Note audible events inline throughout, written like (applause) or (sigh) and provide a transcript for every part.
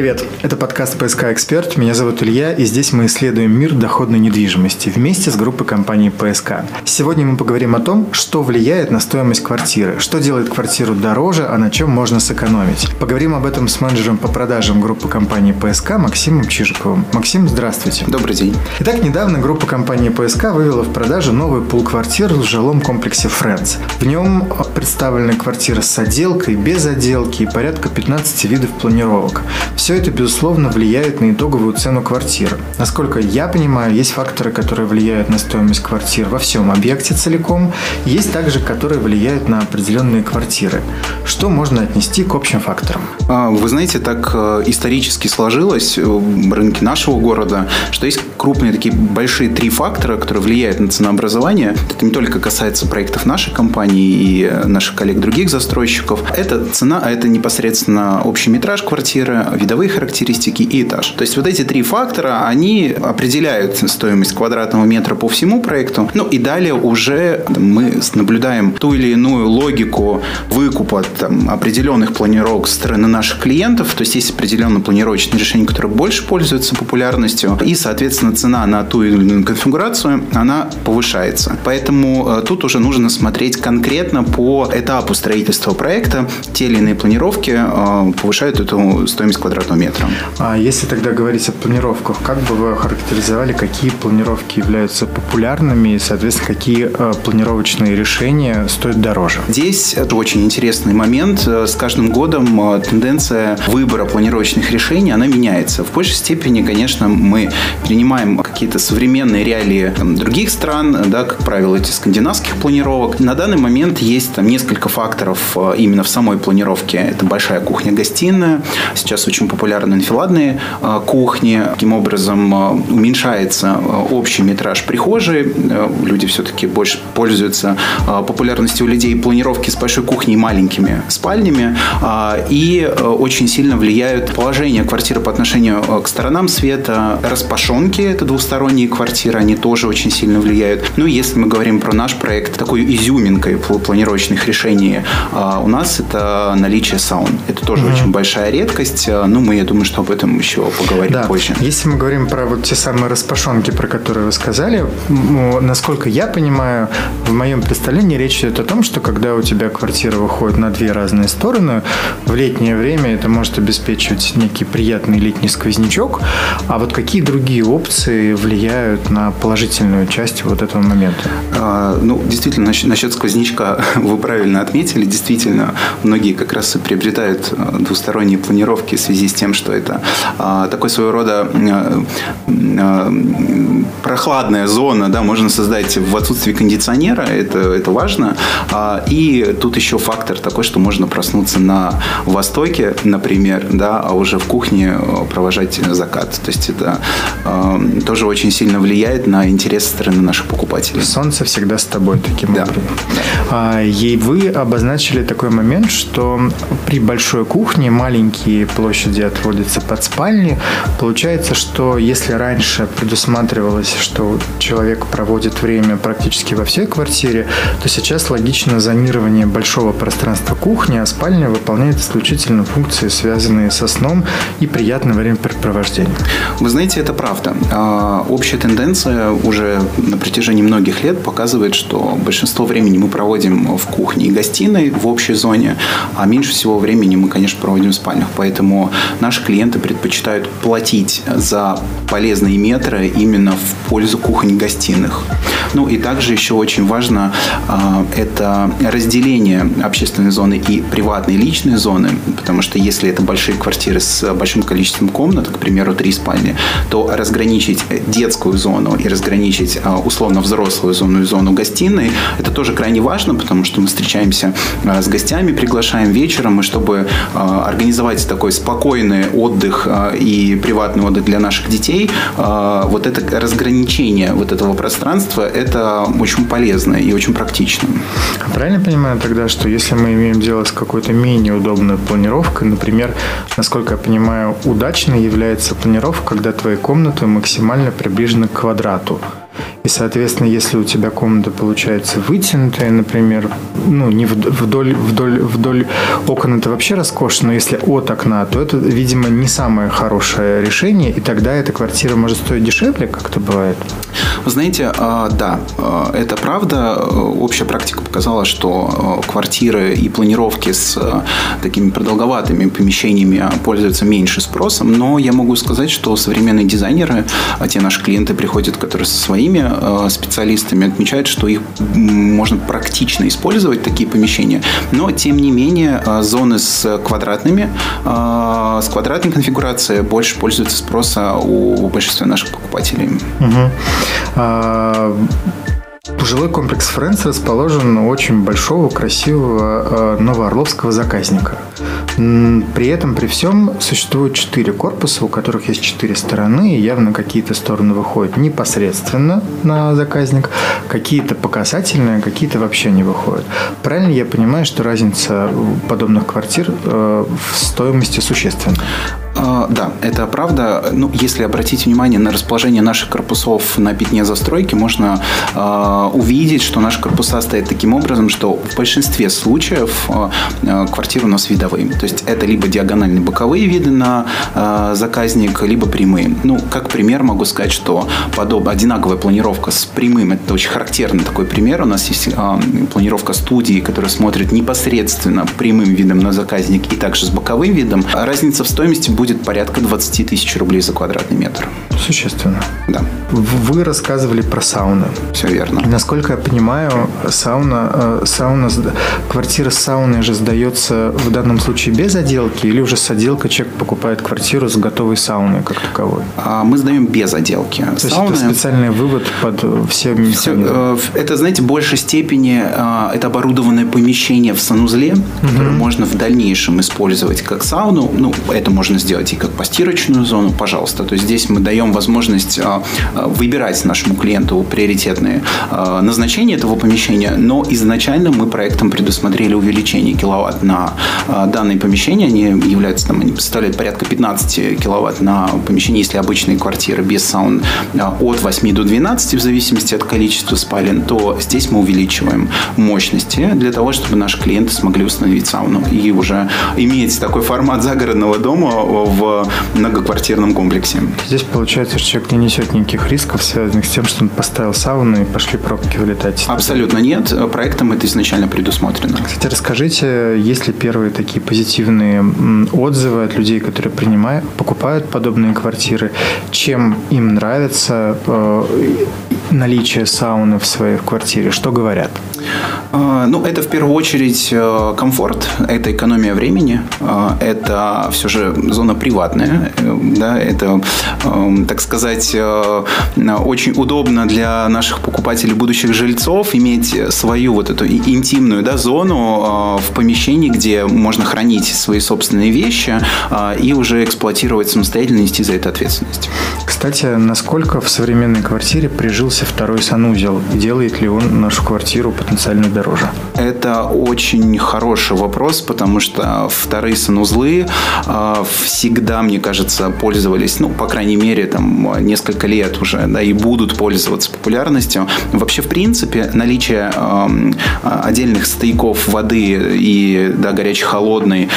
Привет, это подкаст «ПСК Эксперт». Меня зовут Илья, и здесь мы исследуем мир доходной недвижимости вместе с группой компании «ПСК». Сегодня мы поговорим о том, что влияет на стоимость квартиры, что делает квартиру дороже, а на чем можно сэкономить. Поговорим об этом с менеджером по продажам группы компании «ПСК» Максимом Чижиковым. Максим, здравствуйте. Добрый день. Итак, недавно группа компании «ПСК» вывела в продажу новый пул квартир в жилом комплексе «Френдс». В нем представлены квартиры с отделкой, без отделки и порядка 15 видов планировок. Все это, безусловно, влияет на итоговую цену квартиры. Насколько я понимаю, есть факторы, которые влияют на стоимость квартир во всем объекте целиком, есть также, которые влияют на определенные квартиры. Что можно отнести к общим факторам? А, вы знаете, так э, исторически сложилось в рынке нашего города, что есть крупные такие большие три фактора, которые влияют на ценообразование. Это не только касается проектов нашей компании и наших коллег других застройщиков. Это цена, а это непосредственно общий метраж квартиры, видовые характеристики и этаж. То есть вот эти три фактора, они определяют стоимость квадратного метра по всему проекту. Ну и далее уже мы наблюдаем ту или иную логику выкупа там, определенных планировок со стороны наших клиентов. То есть есть определенное планировочное решение, которое больше пользуется популярностью. И, соответственно, цена на ту или иную конфигурацию, она повышается. Поэтому э, тут уже нужно смотреть конкретно по этапу строительства проекта. Те или иные планировки э, повышают эту стоимость квадратного квадратного метра. А если тогда говорить о планировках, как бы вы характеризовали, какие планировки являются популярными и, соответственно, какие э, планировочные решения стоят дороже? Здесь это очень интересный момент. С каждым годом э, тенденция выбора планировочных решений, она меняется. В большей степени, конечно, мы принимаем какие-то современные реалии других стран, да, как правило, эти скандинавских планировок. На данный момент есть там несколько факторов э, именно в самой планировке. Это большая кухня-гостиная. Сейчас очень популярны анфиладные а, кухни. Таким образом а, уменьшается а, общий метраж прихожей. Люди все-таки больше пользуются популярностью у людей планировки с большой кухней и маленькими спальнями. И очень сильно влияют положение квартиры по отношению к сторонам света. Распашонки – это двусторонние квартиры, они тоже очень сильно влияют. Ну, если мы говорим про наш проект, такой изюминкой планировочных решений у нас это наличие саун. Это тоже mm-hmm. очень большая редкость. Ну, мы, я думаю, что об этом еще поговорим да. позже. Если мы говорим про вот те самые распашонки, про которые вы сказали, насколько я понимаю, в моем представлении речь идет о том, что когда у тебя квартира выходит на две разные стороны, в летнее время это может обеспечивать некий приятный летний сквознячок, а вот какие другие опции влияют на положительную часть вот этого момента? А, ну, действительно, насчет, насчет сквознячка (laughs) вы правильно отметили. Действительно, многие как раз и приобретают а, двусторонние планировки в связи с тем, что это а, такой своего рода а, а, прохладная зона, да, можно создать в отсутствии кондиционера, это, это важно. И тут еще фактор такой, что можно проснуться на востоке, например, да, а уже в кухне провожать закат. То есть это тоже очень сильно влияет на интерес стороны наших покупателей. Солнце всегда с тобой таким да. образом. А, и вы обозначили такой момент, что при большой кухне маленькие площади отводятся под спальни. Получается, что если раньше предусматривалось, что человек проводит время практически во всей квартире, то сейчас логично зонирование большого пространства кухни, а спальня выполняет исключительно функции, связанные со сном и приятным времяпрепровождением. Вы знаете, это правда. А, общая тенденция уже на протяжении многих лет показывает, что большинство времени мы проводим в кухне и гостиной, в общей зоне, а меньше всего времени мы, конечно, проводим в спальнях. Поэтому наши клиенты предпочитают платить за полезные метры именно в пользу кухонь-гостиных. Ну и также еще очень важно э, это разделение общественной зоны и приватной личной зоны, потому что если это большие квартиры с большим количеством комнат, к примеру, три спальни, то разграничить детскую зону и разграничить э, условно взрослую зону и зону гостиной, это тоже крайне важно, потому что мы встречаемся э, с гостями, приглашаем вечером, и чтобы организовать такой спокойный отдых э, и приватный отдых для наших детей, э, вот это разграничение вот этого пространства это очень полезно и очень практично. Правильно понимаю тогда, что если мы имеем дело с какой-то менее удобной планировкой, например, насколько я понимаю, удачной является планировка, когда твои комнаты максимально приближены к квадрату. И, соответственно, если у тебя комната получается вытянутая, например, ну, не вдоль, вдоль, вдоль окон это вообще роскошно, но если от окна, то это, видимо, не самое хорошее решение, и тогда эта квартира может стоить дешевле, как это бывает? Вы знаете, а, да, а, это правда. Общая практика показала, что а, квартиры и планировки с такими продолговатыми помещениями пользуются меньше спросом, но я могу сказать, что современные дизайнеры, те наши клиенты приходят, которые со своими специалистами, отмечают, что их можно практично использовать, такие помещения, но тем не менее зоны с квадратными, с квадратной конфигурацией больше пользуются спроса у большинства наших покупателей. Угу. А, жилой комплекс Фрэнс расположен у очень большого, красивого э, новоорловского заказника. При этом, при всем, существует четыре корпуса, у которых есть четыре стороны, и явно какие-то стороны выходят непосредственно на заказник, какие-то показательные, какие-то вообще не выходят. Правильно я понимаю, что разница подобных квартир э, в стоимости существенна? А, да, это правда. Ну, если обратить внимание на расположение наших корпусов на пятне застройки, можно э, увидеть, что наши корпуса стоят таким образом, что в большинстве случаев э, квартиры у нас видовые. То есть это либо диагональные боковые виды на э, заказник, либо прямые. Ну, как пример могу сказать, что подобная одинаковая планировка с прямым, это очень характерный такой пример. У нас есть э, планировка студии, которая смотрит непосредственно прямым видом на заказник и также с боковым видом. Разница в стоимости будет порядка 20 тысяч рублей за квадратный метр. Существенно. Да. Вы рассказывали про сауны. Все верно. Насколько я понимаю, сауна, э, сауна, квартира с сауной же сдается в данном случае без отделки или уже с отделкой человек покупает квартиру с готовой сауной как таковой? А мы сдаем без отделки. То Сауны... есть это специальный вывод под все механизмы? Э, это, знаете, в большей степени э, это оборудованное помещение в санузле, которое можно в дальнейшем использовать как сауну. Ну, это можно сделать и как постирочную зону, пожалуйста. То есть здесь мы даем возможность выбирать нашему клиенту приоритетные а, назначения этого помещения, но изначально мы проектом предусмотрели увеличение киловатт на данные помещения. Они являются, там, они составляют порядка 15 киловатт на помещение, если обычные квартиры без саун от 8 до 12 в зависимости от количества спален, то здесь мы увеличиваем мощности для того, чтобы наши клиенты смогли установить сауну и уже иметь такой формат загородного дома в многоквартирном комплексе. Здесь получается, что человек не несет никаких рисков, связанных с тем, что он поставил сауну и пошли пробки вылетать. Абсолютно нет. Проектом это изначально предусмотрено. Кстати, расскажите, есть ли первые такие позитивные отзывы от людей, которые принимают, покупают подобные квартиры? Чем им нравится э, наличие сауны в своей квартире? Что говорят? А, ну, это в первую очередь э, комфорт, это экономия времени, а, это все же зона приватная, э, да, это, эм, так сказать, э, очень удобно для наших покупателей, будущих жильцов иметь свою вот эту интимную да, зону в помещении, где можно хранить свои собственные вещи и уже эксплуатировать самостоятельно, нести за это ответственность. Кстати, насколько в современной квартире прижился второй санузел? Делает ли он нашу квартиру потенциально дороже? Это очень хороший вопрос, потому что вторые санузлы э, всегда, мне кажется, пользовались, ну, по крайней мере, там несколько лет уже, да, и будут пользоваться популярностью. Вообще, в принципе, наличие отдельных стояков воды и, да, горячей-холодной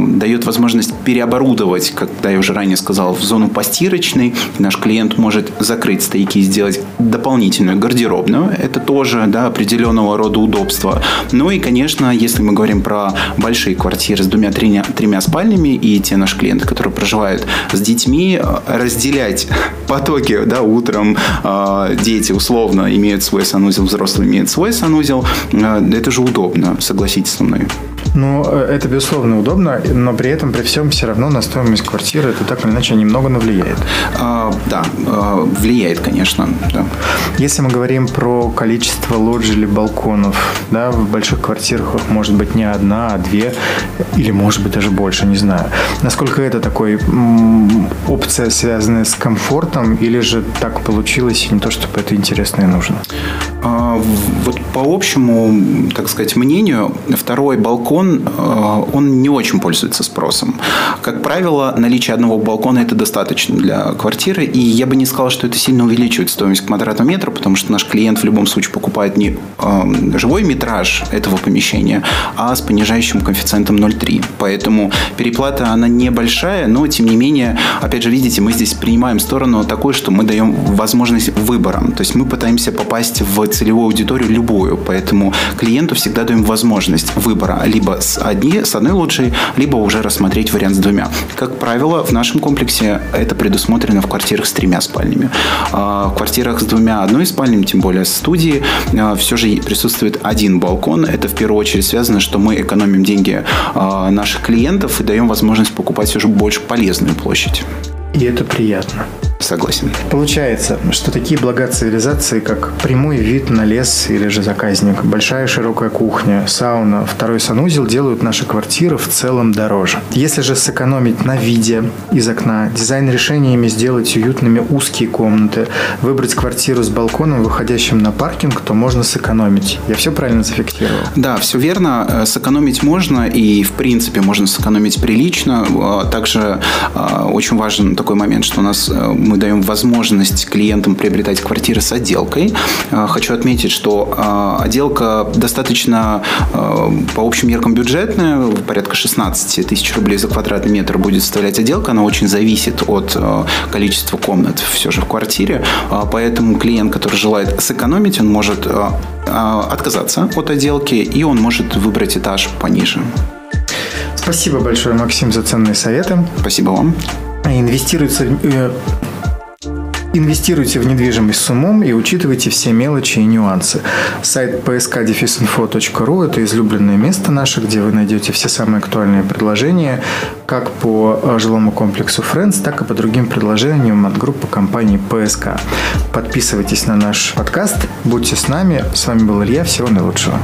дает возможность переоборудовать, как я уже ранее сказал, в зону постирочной. Наш клиент может закрыть стояки и сделать дополнительную гардеробную. Это тоже, да, определенного рода удобства. Ну и, конечно, если мы говорим про большие квартиры с двумя-тремя тремя спальнями и те наши клиенты, которые проживают с детьми, разделять (laughs) потоки, да, утром э, дети условно имеют свой санузел, взрослые имеют свой санузел, э, это же удобно, согласитесь со мной. Ну, э, это, безусловно, удобно, но при этом, при всем, все равно на стоимость квартиры это так или иначе немного навлияет. А, да, а, влияет, конечно. Да. Если мы говорим про количество лоджий или балконов, да, в больших квартирах их может быть не одна, а две, или может быть даже больше, не знаю. Насколько это такой м- опция, связанная с комфортом, или же так получилось, и не то, чтобы это интересно и нужно? А, вот по общему, так сказать, мнению, второй балкон, а, он не очень пользуется спросом. Как правило, наличие одного балкона это достаточно для квартиры, и я бы не сказал, что это сильно увеличивает стоимость квадратного метра, потому что наш клиент в любом случае покупает не живой метраж этого помещения, а с понижающим коэффициентом 0,3. Поэтому переплата, она небольшая, но тем не менее, опять же, видите, мы здесь принимаем сторону такую, что мы даем возможность выбора. То есть мы пытаемся попасть в целевую аудиторию любую, поэтому клиенту всегда даем возможность выбора либо с, одни, с одной лучшей, либо уже рассмотреть вариант с двумя. Как правило, в нашем комплексе это предусмотрено в квартирах с тремя спальнями. А в квартирах с двумя одной спальнями, тем более студии, а, все же присутствует один балкон. Это в первую очередь связано, что мы экономим деньги а, наших клиентов и даем возможность покупать уже больше полезную площадь. И это приятно. Согласен. Получается, что такие блага цивилизации, как прямой вид на лес или же заказник, большая широкая кухня, сауна, второй санузел делают наши квартиры в целом дороже. Если же сэкономить на виде из окна, дизайн решениями сделать уютными узкие комнаты, выбрать квартиру с балконом, выходящим на паркинг, то можно сэкономить. Я все правильно зафиксировал? Да, все верно. Э, сэкономить можно и, в принципе, можно сэкономить прилично. А также а, очень важен такой момент, что у нас э, мы даем возможность клиентам приобретать квартиры с отделкой. А, хочу отметить, что а, отделка достаточно а, по общим меркам бюджетная, порядка 16 тысяч рублей за квадратный метр будет составлять отделка. Она очень зависит от количества комнат все же в квартире. Поэтому клиент, который желает сэкономить, он может отказаться от отделки, и он может выбрать этаж пониже. Спасибо большое, Максим, за ценные советы. Спасибо вам. Инвестируется э, Инвестируйте в недвижимость с умом и учитывайте все мелочи и нюансы. Сайт pskdefisinfo.ru – это излюбленное место наше, где вы найдете все самые актуальные предложения как по э, жилому комплексу Friends, так и по другим предложениям от группы компании PSK. Подписывайтесь на наш подкаст, будьте с нами. С вами был Илья. Всего наилучшего.